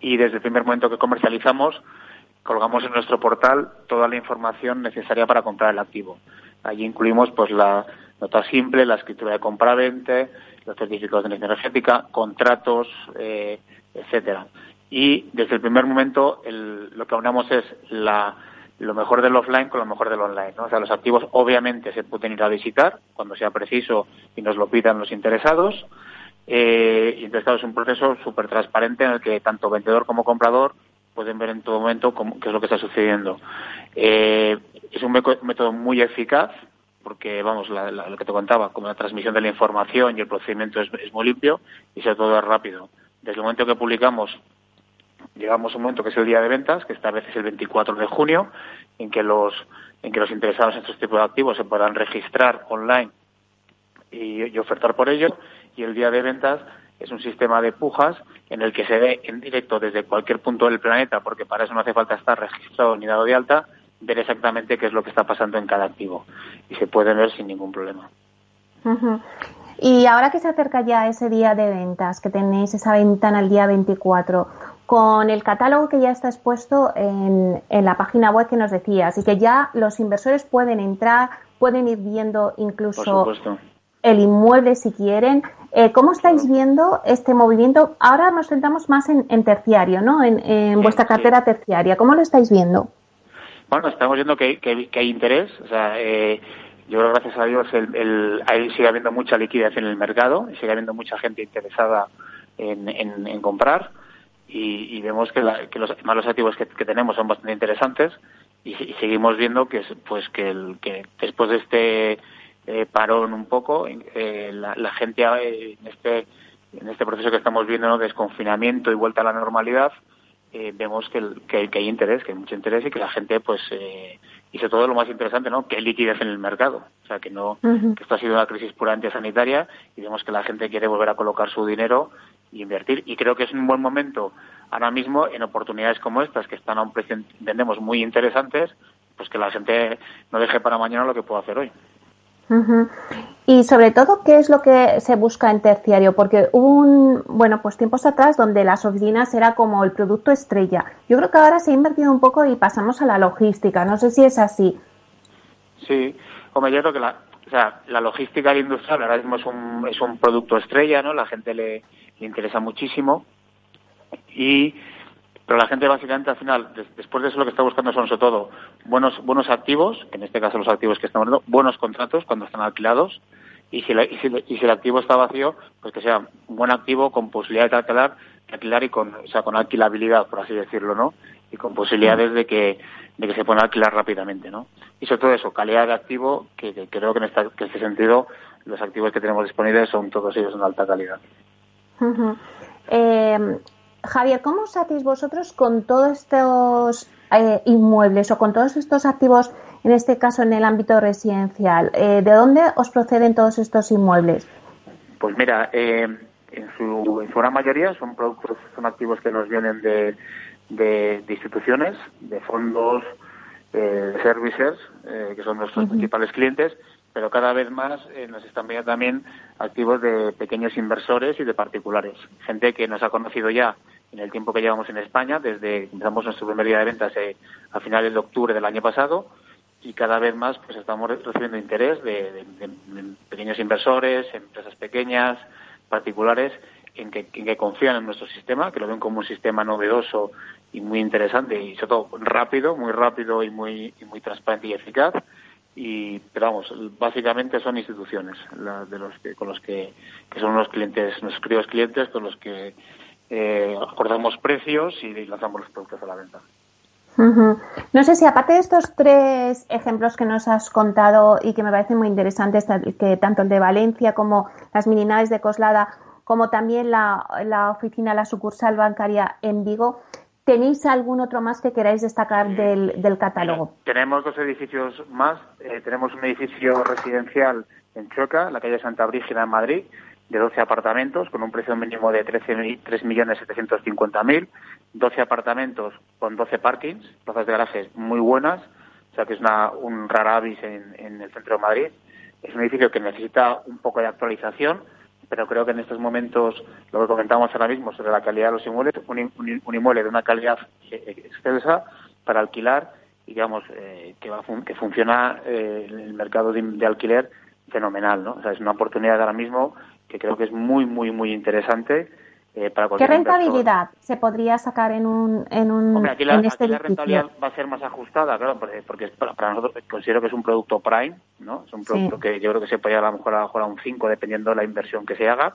y desde el primer momento que comercializamos colgamos en nuestro portal toda la información necesaria para comprar el activo. Allí incluimos pues la nota simple, la escritura de compra-venta, los certificados de energía energética, contratos, eh, etcétera. Y desde el primer momento el, lo que aunamos es la lo mejor del offline con lo mejor del online. ¿no? O sea, los activos obviamente se pueden ir a visitar cuando sea preciso y nos lo pidan los interesados. Eh, y entonces, claro, es un proceso súper transparente en el que tanto vendedor como comprador pueden ver en todo momento cómo, qué es lo que está sucediendo. Eh, es un método muy eficaz porque, vamos, lo que te contaba, como la transmisión de la información y el procedimiento es, es muy limpio y sobre todo es rápido. Desde el momento que publicamos llegamos a un momento que es el día de ventas, que esta vez es el 24 de junio, en que los, en que los interesados en estos tipos de activos se puedan registrar online y, ofertar por ello. Y el día de ventas es un sistema de pujas en el que se ve en directo desde cualquier punto del planeta, porque para eso no hace falta estar registrado ni dado de alta, ver exactamente qué es lo que está pasando en cada activo. Y se puede ver sin ningún problema. Y ahora que se acerca ya ese día de ventas, que tenéis esa ventana el día 24, con el catálogo que ya está expuesto en, en, la página web que nos decías y que ya los inversores pueden entrar, pueden ir viendo incluso el inmueble si quieren. Eh, ¿Cómo estáis viendo este movimiento? Ahora nos centramos más en, terciario, ¿no? En, vuestra cartera terciaria. ¿Cómo lo estáis viendo? Bueno, estamos viendo que, hay interés. O sea, eh, yo creo, gracias a Dios, el, ahí sigue habiendo mucha liquidez en el mercado y sigue habiendo mucha gente interesada en, comprar. Y, vemos que, los malos activos que, tenemos son bastante interesantes y, seguimos viendo que pues que, el, que después de este eh, parón un poco eh, la, gente eh, en este en este proceso que estamos viendo ¿no? de desconfinamiento y vuelta a la normalidad eh, vemos que, que, hay interés, que hay mucho interés y que la gente, pues, eh, y sobre todo lo más interesante, ¿no? Que hay liquidez en el mercado. O sea, que no, que esto ha sido una crisis puramente sanitaria y vemos que la gente quiere volver a colocar su dinero y invertir. Y creo que es un buen momento ahora mismo en oportunidades como estas, que están a un precio, entendemos, muy interesantes, pues que la gente no deje para mañana lo que puede hacer hoy. Y sobre todo, ¿qué es lo que se busca en terciario? Porque hubo un, bueno, pues tiempos atrás donde las oficinas era como el producto estrella. Yo creo que ahora se ha invertido un poco y pasamos a la logística. No sé si es así. Sí, hombre, yo creo que la, o sea, la logística industrial ahora mismo es un, es un producto estrella, ¿no? La gente le, le interesa muchísimo. Y pero la gente básicamente al final, después de eso lo que está buscando son sobre todo buenos, buenos activos, en este caso los activos que estamos viendo, buenos contratos cuando están alquilados, y si, y, si, el activo está vacío, pues que sea un buen activo con posibilidad de alquilar, alquilar y con, o sea, con alquilabilidad, por así decirlo, ¿no? Y con posibilidades de que, de que se pueda alquilar rápidamente, ¿no? Y sobre todo eso, calidad de activo, que, creo que en, esta, que en este sentido los activos que tenemos disponibles son todos ellos de alta calidad. Eh, Javier, ¿cómo os hacéis vosotros con todos estos eh, inmuebles o con todos estos activos, en este caso en el ámbito residencial? Eh, ¿De dónde os proceden todos estos inmuebles? Pues mira, eh, en, su, en su gran mayoría son productos, son activos que nos vienen de, de, instituciones, de fondos, de services, que son nuestros principales clientes, pero cada vez más nos están viendo también activos de pequeños inversores y de particulares. Gente que nos ha conocido ya en el tiempo que llevamos en España, desde empezamos nuestro primer día de ventas eh, a finales de octubre del año pasado y cada vez más pues estamos recibiendo interés de, pequeños inversores, empresas pequeñas, particulares, en que, confían en nuestro sistema, que lo ven como un sistema novedoso y muy interesante y sobre todo rápido, muy rápido y muy, muy transparente y eficaz. Y, pero vamos, básicamente son instituciones de los que, con los que, que son los clientes, nuestros queridos clientes con los que eh, acordamos precios y lanzamos los productos a la venta. No sé si aparte de estos tres ejemplos que nos has contado y que me parecen muy interesantes, que tanto el de Valencia como las mini naves de Coslada, como también la, oficina, la sucursal bancaria en Vigo, ¿tenéis algún otro más que queráis destacar del, catálogo? tenemos dos edificios más. Eh, tenemos un edificio residencial en Chueca, la calle Santa Brígida en Madrid, de 12 apartamentos con un precio mínimo de 3.750.000, 12 apartamentos con 12 parkings, plazas de garajes muy buenas, o sea que es una, un rara avis en, el centro de Madrid. Es un edificio que necesita un poco de actualización, pero creo que en estos momentos, lo que comentamos ahora mismo sobre la calidad de los inmuebles, un, inmueble de una calidad excelsa para alquilar, digamos, eh, que, va, que funciona eh, el mercado de, de alquiler fenomenal, ¿no? O sea, es una oportunidad ahora mismo que creo que es muy, muy, muy interesante. Eh, para ¿Qué rentabilidad se podría sacar en un en un Hombre, aquí la, este rentabilidad va a ser más ajustada, claro, porque, para nosotros considero que es un producto prime, ¿no? Es un producto que yo creo que se puede a lo mejor a, a un 5 dependiendo de la inversión que se haga,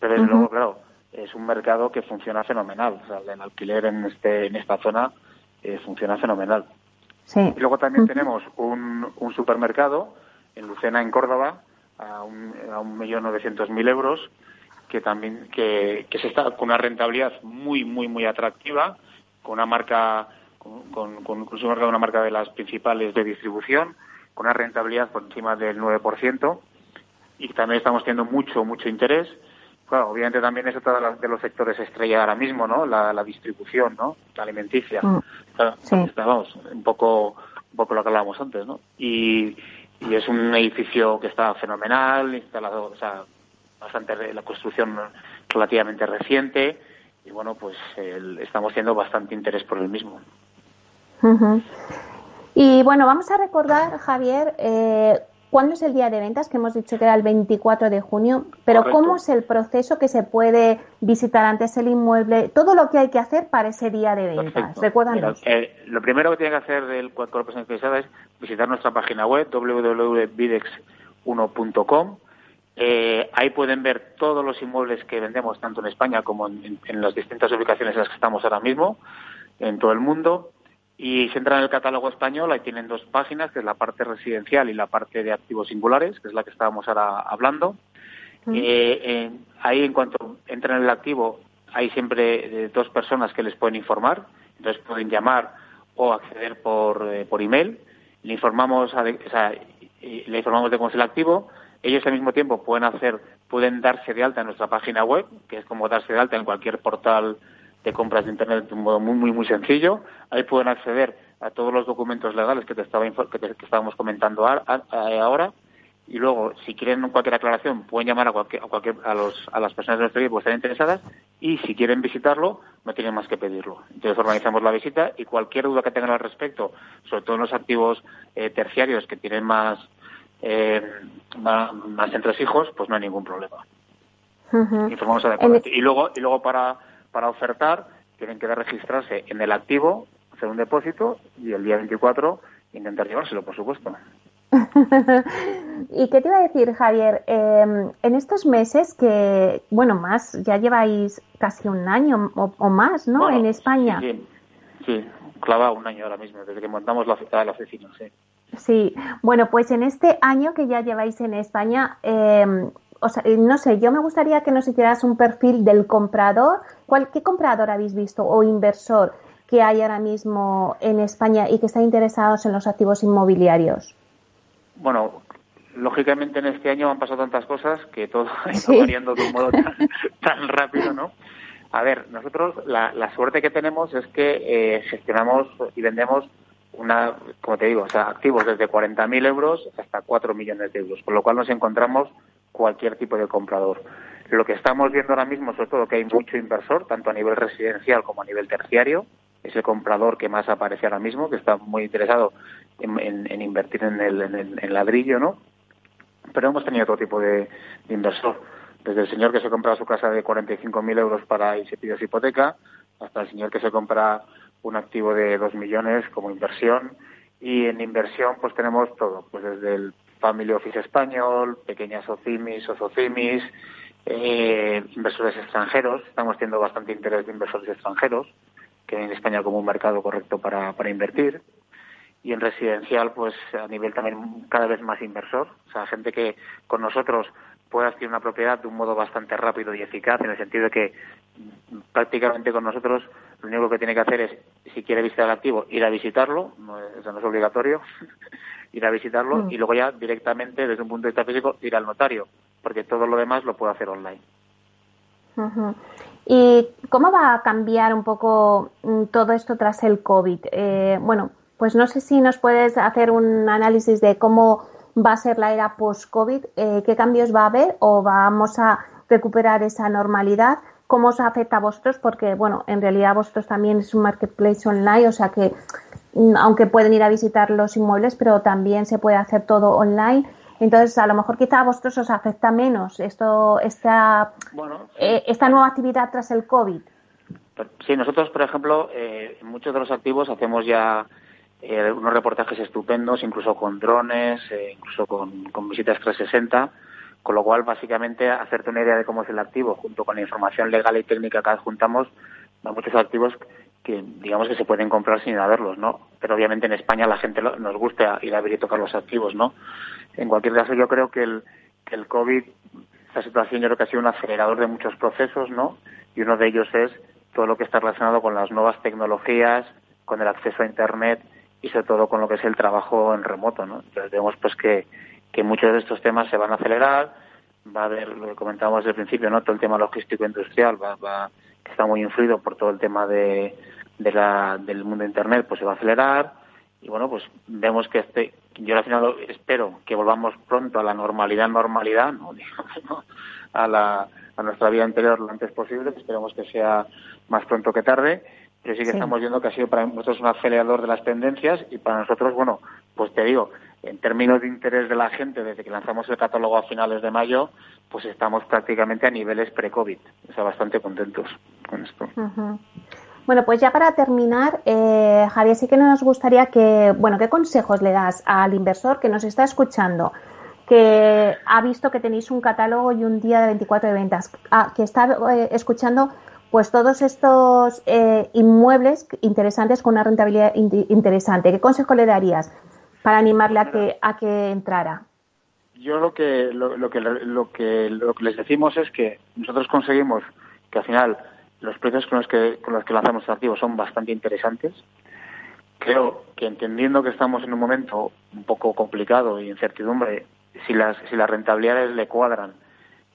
pero desde luego, claro, es un mercado que funciona fenomenal, o sea, el alquiler en este en esta zona eh, funciona fenomenal. Sí. Y luego también tenemos un, un supermercado en Lucena, en Córdoba, a un, a un millón novecientos mil euros que también que, que se está con una rentabilidad muy muy muy atractiva con una marca con, con, una marca de las principales de distribución con una rentabilidad por encima del 9% y también estamos teniendo mucho mucho interés. Claro obviamente también es otro de los sectores estrella ahora mismo no la, la distribución no la alimenticia. Mm. vamos un poco un poco lo que hablábamos antes no y y es un edificio que está fenomenal, instalado, o sea, bastante la construcción relativamente reciente y bueno, pues estamos teniendo bastante interés por el mismo. Y bueno, vamos a recordar, Javier, eh, ¿Cuándo es el día de ventas? Que hemos dicho que era el 24 de junio, pero ¿cómo es el proceso que se puede visitar antes el inmueble? Todo lo que hay que hacer para ese día de ventas. Recuérdanos. Eh, lo primero que tiene que hacer el cuerpo interesada es visitar nuestra página web www.videx1.com. Eh, ahí pueden ver todos los inmuebles que vendemos, tanto en España como en, en las distintas ubicaciones en las que estamos ahora mismo, en todo el mundo. Y se entra en el catálogo español, ahí tienen dos páginas, que es la parte residencial y la parte de activos singulares, que es la que estábamos ahora hablando. Eh, ahí, en cuanto entran en el activo, hay siempre eh, dos personas que les pueden informar, entonces pueden llamar o acceder por, eh, por email. Le informamos, o sea, le informamos de cómo es el activo. Ellos al mismo tiempo pueden hacer, pueden darse de alta en nuestra página web, que es como darse de alta en cualquier portal de compras de Internet de un modo muy, muy, muy sencillo. Ahí pueden acceder a todos los documentos legales que, te estaba, que, estábamos comentando ahora. Y luego, si quieren cualquier aclaración, pueden llamar a, cualquier, a, cualquier, a, los, a las personas de nuestro equipo que estén interesadas. Y si quieren visitarlo, no tienen más que pedirlo. Entonces organizamos la visita y cualquier duda que tengan al respecto, sobre todo en los activos eh, terciarios que tienen más, eh, más, más entresijos, pues no hay ningún problema. Informamos adecuadamente. Y luego, y luego para para ofertar tienen que registrarse en el activo, hacer un depósito y el día 24 intentar llevárselo, por supuesto. ¿Y qué te iba a decir, Javier? Em, en estos meses que, bueno, más, ya lleváis casi un año o, más, ¿no? en España. Sí, sí, clava un año ahora mismo, desde que montamos la, la oficina, sí. Sí, bueno, pues en este año que ya lleváis en España, eh, o sea, eh, no sé, yo me gustaría que nos hicieras un perfil del comprador. ¿Cuál, ¿Qué comprador habéis visto o inversor que hay ahora mismo en España y que está interesados en los activos inmobiliarios? Bueno, lógicamente en este año han pasado tantas cosas que todo ha ido variando de un modo tan, rápido, ¿no? A ver, nosotros la, suerte que tenemos es que eh, gestionamos y vendemos una, como te digo, o sea, activos desde 40.000 euros hasta 4 millones de euros, con lo cual nos encontramos cualquier tipo de comprador. Lo que estamos viendo ahora mismo, sobre todo, que hay mucho inversor, tanto a nivel residencial como a nivel terciario, es el comprador que más aparece ahora mismo, que está muy interesado en, invertir en el, ladrillo, ¿no? Pero hemos tenido otro tipo de, inversor, desde el señor que se compra su casa de 45.000 euros para y se pide su hipoteca, hasta el señor que se compra un activo de 2 millones como inversión. Y en inversión, pues tenemos todo, pues desde el Family Office español, pequeñas OCIMIS, OCIMIS, eh, inversores extranjeros. Estamos teniendo bastante interés de inversores extranjeros, que ven España como un mercado correcto para, para invertir. Y en residencial, pues a nivel también cada vez más inversor. O sea, gente que con nosotros pueda adquirir una propiedad de un modo bastante rápido y eficaz, en el sentido de que prácticamente con nosotros lo único que tiene que hacer es, si quiere visitar el activo, ir a visitarlo, no, eso no es obligatorio, ir a visitarlo mm. y luego ya directamente desde un punto de vista físico ir al notario, porque todo lo demás lo puede hacer online. ¿Y cómo va a cambiar un poco mm, todo esto tras el COVID? Eh, bueno, pues no sé si nos puedes hacer un análisis de cómo va a ser la era post-COVID, eh, qué cambios va a haber o vamos a recuperar esa normalidad, cómo os afecta a vosotros, porque bueno, en realidad vosotros también es un marketplace online, o sea que Mm, aunque pueden ir a visitar los inmuebles, pero también se puede hacer todo online. Entonces, a lo mejor quizá a vosotros os afecta menos esto, esta, eh, esta nueva actividad tras el COVID. Sí, nosotros, por ejemplo, eh, en muchos de los activos hacemos ya eh, unos reportajes estupendos, incluso con drones, incluso con, con visitas 360, con lo cual, básicamente, hacerte una idea de cómo es el activo, junto con la información legal y técnica que adjuntamos, a muchos activos que digamos que se pueden comprar sin verlos, ¿no? Pero obviamente en España la gente nos gusta ir a ver y tocar los activos, ¿no? En cualquier caso yo creo que el, que el COVID, esta situación yo creo que ha sido un acelerador de muchos procesos, ¿no? Y uno de ellos es todo lo que está relacionado con las nuevas tecnologías, con el acceso a Internet y sobre todo con lo que es el trabajo en remoto, ¿no? Entonces vemos pues que, que muchos de estos temas se van a acelerar, va a haber, lo que comentábamos desde el principio, ¿no? Todo el tema logístico industrial va, va que está muy influido por todo el tema de, de la, del mundo de Internet, pues se va a acelerar. Y bueno, pues vemos que este, yo al final espero que volvamos pronto a la normalidad, normalidad, ¿no? a, la, a nuestra vida anterior lo antes posible, esperemos que sea más pronto que tarde, pero sí que estamos viendo que ha sido para nosotros un acelerador de las tendencias y para nosotros, bueno, pues te digo, en términos de interés de la gente, desde que lanzamos el catálogo a finales de mayo, pues estamos prácticamente a niveles pre-COVID. O sea, bastante contentos con esto. Bueno, pues ya para terminar, eh, Javier, sí que nos gustaría que, bueno, ¿qué consejos le das al inversor que nos está escuchando? que ha visto que tenéis un catálogo y un día de 24 de ventas, ah, que está eh, escuchando pues todos estos eh, inmuebles interesantes con una rentabilidad interesante. ¿Qué consejo le darías para animarle a que a que entrara? Yo lo que lo, que lo que lo que les decimos es que nosotros conseguimos que al final los precios con los que con los que lanzamos activos son bastante interesantes. Creo que entendiendo que estamos en un momento un poco complicado y incertidumbre, si las si las rentabilidades le cuadran,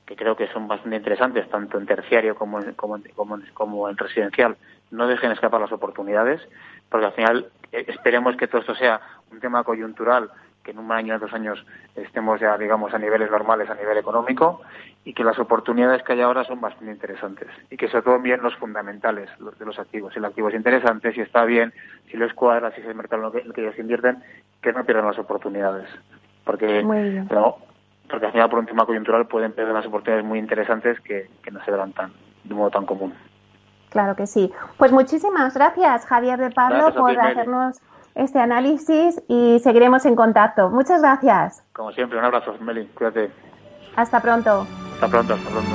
que creo que son bastante interesantes tanto en terciario como en, como, como, como en residencial, no dejen escapar las oportunidades, porque al final eh, esperemos que todo esto sea un tema coyuntural que en un año o dos años estemos ya, digamos, a niveles normales a nivel económico y que las oportunidades que hay ahora son bastante interesantes y que se tomen bien los fundamentales de los activos. Si el activo es interesante, si está bien, si les cuadra, si es el mercado en el que, ellos invierten, que no pierdan las oportunidades. Porque, porque al final por un tema coyuntural pueden perder las oportunidades muy interesantes que, no se dan tan, de modo tan común. Claro que sí. Pues muchísimas gracias, Javier de Pablo, por hacernos este análisis y seguiremos en contacto. Muchas gracias. Como siempre, un abrazo, Meli. Cuídate. Hasta pronto. Hasta pronto, hasta pronto.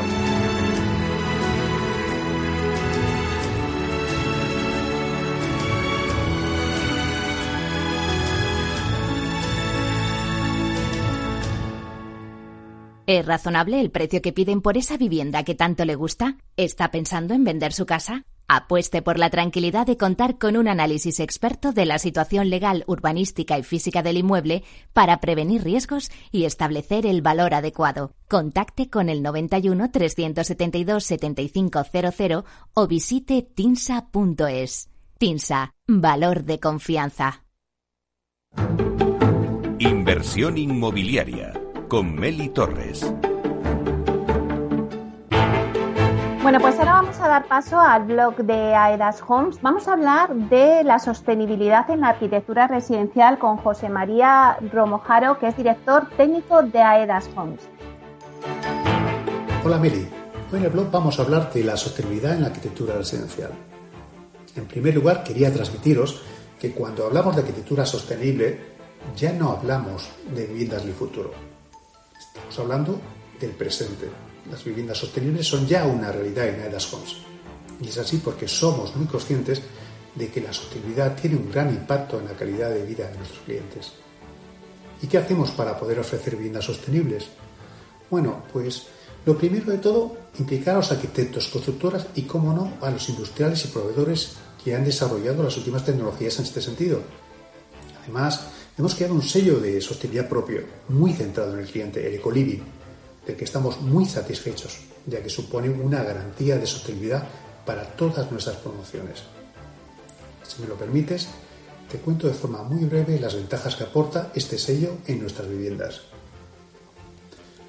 ¿Es razonable el precio que piden por esa vivienda que tanto le gusta? ¿Está pensando en vender su casa? Apueste por la tranquilidad de contar con un análisis experto de la situación legal, urbanística y física del inmueble para prevenir riesgos y establecer el valor adecuado. Contacte con el 91 372 7500 o visite tinsa.es. Tinsa, valor de confianza. Inversión inmobiliaria con Meli Torres. Bueno, pues ahora vamos a dar paso al blog de Aedas Homes. Vamos a hablar de la sostenibilidad en la arquitectura residencial con José María Romojaro, que es director técnico de Aedas Homes. Hola Meli, hoy en el blog vamos a hablar de la sostenibilidad en la arquitectura residencial. En primer lugar, quería transmitiros que cuando hablamos de arquitectura sostenible, ya no hablamos de viviendas del futuro. Estamos hablando del presente las viviendas sostenibles son ya una realidad en Aedas Homes. Y es así porque somos muy conscientes de que la sostenibilidad tiene un gran impacto en la calidad de vida de nuestros clientes. ¿Y qué hacemos para poder ofrecer viviendas sostenibles? Bueno, pues lo primero de todo, implicar a los arquitectos, constructoras y, cómo no, a los industriales y proveedores que han desarrollado las últimas tecnologías en este sentido. Además, hemos creado un sello de sostenibilidad propio, muy centrado en el cliente, el Ecoliving, del que estamos muy satisfechos, ya que supone una garantía de sostenibilidad para todas nuestras promociones. Si me lo permites, te cuento de forma muy breve las ventajas que aporta este sello en nuestras viviendas.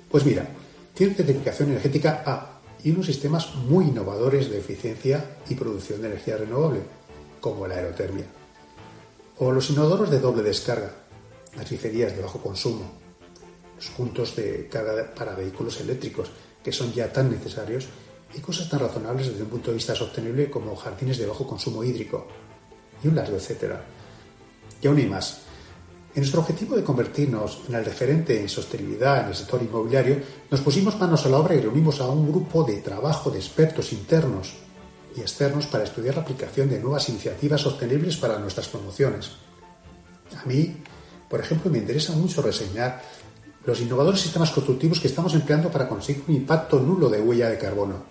Pues mira, tiene certificación energética A y unos sistemas muy innovadores de eficiencia y producción de energía renovable, como la aerotermia. O los inodoros de doble descarga, las griferías de bajo consumo, puntos de carga para vehículos eléctricos, que son ya tan necesarios, y cosas tan razonables desde un punto de vista sostenible como jardines de bajo consumo hídrico, y un largo etcétera. Y aún hay más. En nuestro objetivo de convertirnos en el referente en sostenibilidad en el sector inmobiliario, nos pusimos manos a la obra y reunimos a un grupo de trabajo de expertos internos y externos para estudiar la aplicación de nuevas iniciativas sostenibles para nuestras promociones. A mí, por ejemplo, me interesa mucho reseñar los innovadores sistemas constructivos que estamos empleando para conseguir un impacto nulo de huella de carbono.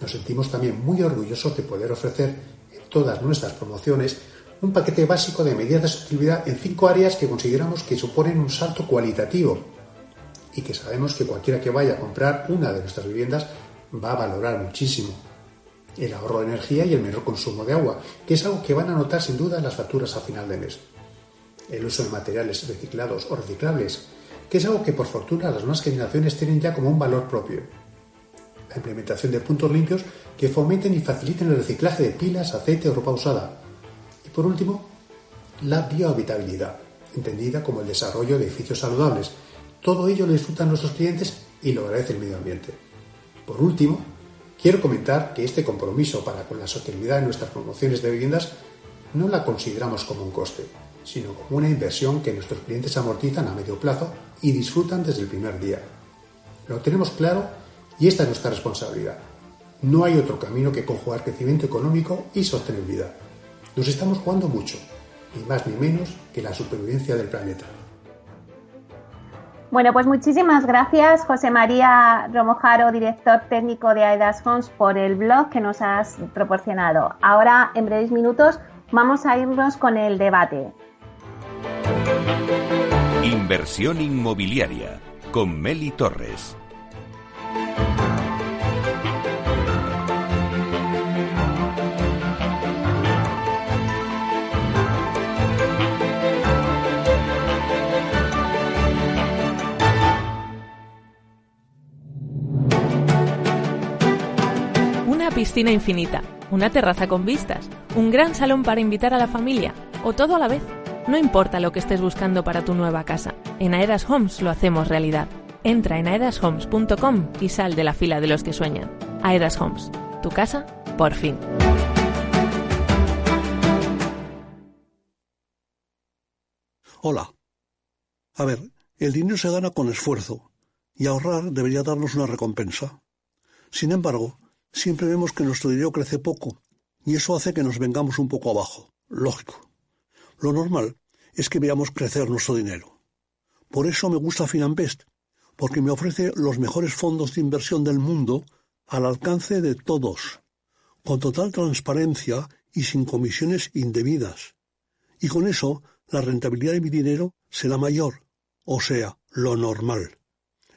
Nos sentimos también muy orgullosos de poder ofrecer en todas nuestras promociones un paquete básico de medidas de sostenibilidad en cinco áreas que consideramos que suponen un salto cualitativo y que sabemos que cualquiera que vaya a comprar una de nuestras viviendas va a valorar muchísimo. El ahorro de energía y el menor consumo de agua, que es algo que van a notar sin duda las facturas a final de mes. El uso de materiales reciclados o reciclables, que es algo que por fortuna las nuevas generaciones tienen ya como un valor propio. La implementación de puntos limpios que fomenten y faciliten el reciclaje de pilas, aceite o ropa usada. Y por último, la biohabitabilidad, entendida como el desarrollo de edificios saludables. Todo ello lo disfrutan nuestros clientes y lo agradece el medio ambiente. Por último, quiero comentar que este compromiso para con la sostenibilidad de nuestras promociones de viviendas no la consideramos como un coste, sino como una inversión que nuestros clientes amortizan a medio plazo y disfrutan desde el primer día. Lo tenemos claro y esta es nuestra responsabilidad. No hay otro camino que conjugar crecimiento económico y sostenibilidad. Nos estamos jugando mucho, ni más ni menos que la supervivencia del planeta. Bueno, pues muchísimas gracias, José María Romojaro, director técnico de AEDAS Homes, por el blog que nos has proporcionado. Ahora, en breves minutos, vamos a irnos con el debate. Inversión inmobiliaria con Meli Torres. Una piscina infinita, una terraza con vistas, un gran salón para invitar a la familia o todo a la vez. No importa lo que estés buscando para tu nueva casa, en Aedas Homes lo hacemos realidad. Entra en aedashomes.com y sal de la fila de los que sueñan. Aedas Homes, tu casa, por fin. Hola. A ver, el dinero se gana con esfuerzo y ahorrar debería darnos una recompensa. Sin embargo, siempre vemos que nuestro dinero crece poco y eso hace que nos vengamos un poco abajo. Lógico. Lo normal es que veamos crecer nuestro dinero. Por eso me gusta Finanbest, porque me ofrece los mejores fondos de inversión del mundo al alcance de todos, con total transparencia y sin comisiones indebidas. Y con eso la rentabilidad de mi dinero será mayor, o sea, lo normal.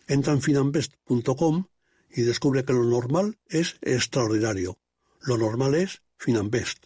Entra en finanbest.com y descubre que lo normal es extraordinario. Lo normal es Finanbest.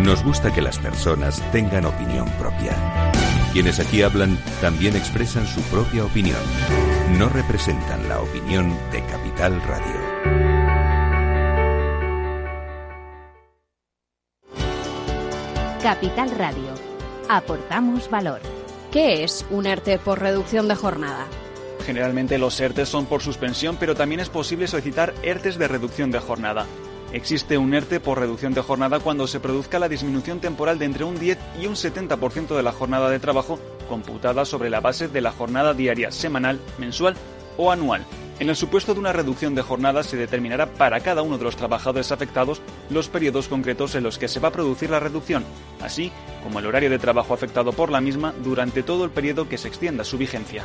Nos gusta que las personas tengan opinión propia. Quienes aquí hablan también expresan su propia opinión. No representan la opinión de Capital Radio. Capital Radio. Aportamos valor. ¿Qué es un ERTE por reducción de jornada? Generalmente los ERTES son por suspensión, pero también es posible solicitar ERTES de reducción de jornada. Existe un ERTE por reducción de jornada cuando se produzca la disminución temporal de entre un 10 y un 70% de la jornada de trabajo computada sobre la base de la jornada diaria, semanal, mensual o anual. En el supuesto de una reducción de jornada se determinará para cada uno de los trabajadores afectados los periodos concretos en los que se va a producir la reducción, así como el horario de trabajo afectado por la misma durante todo el periodo que se extienda su vigencia.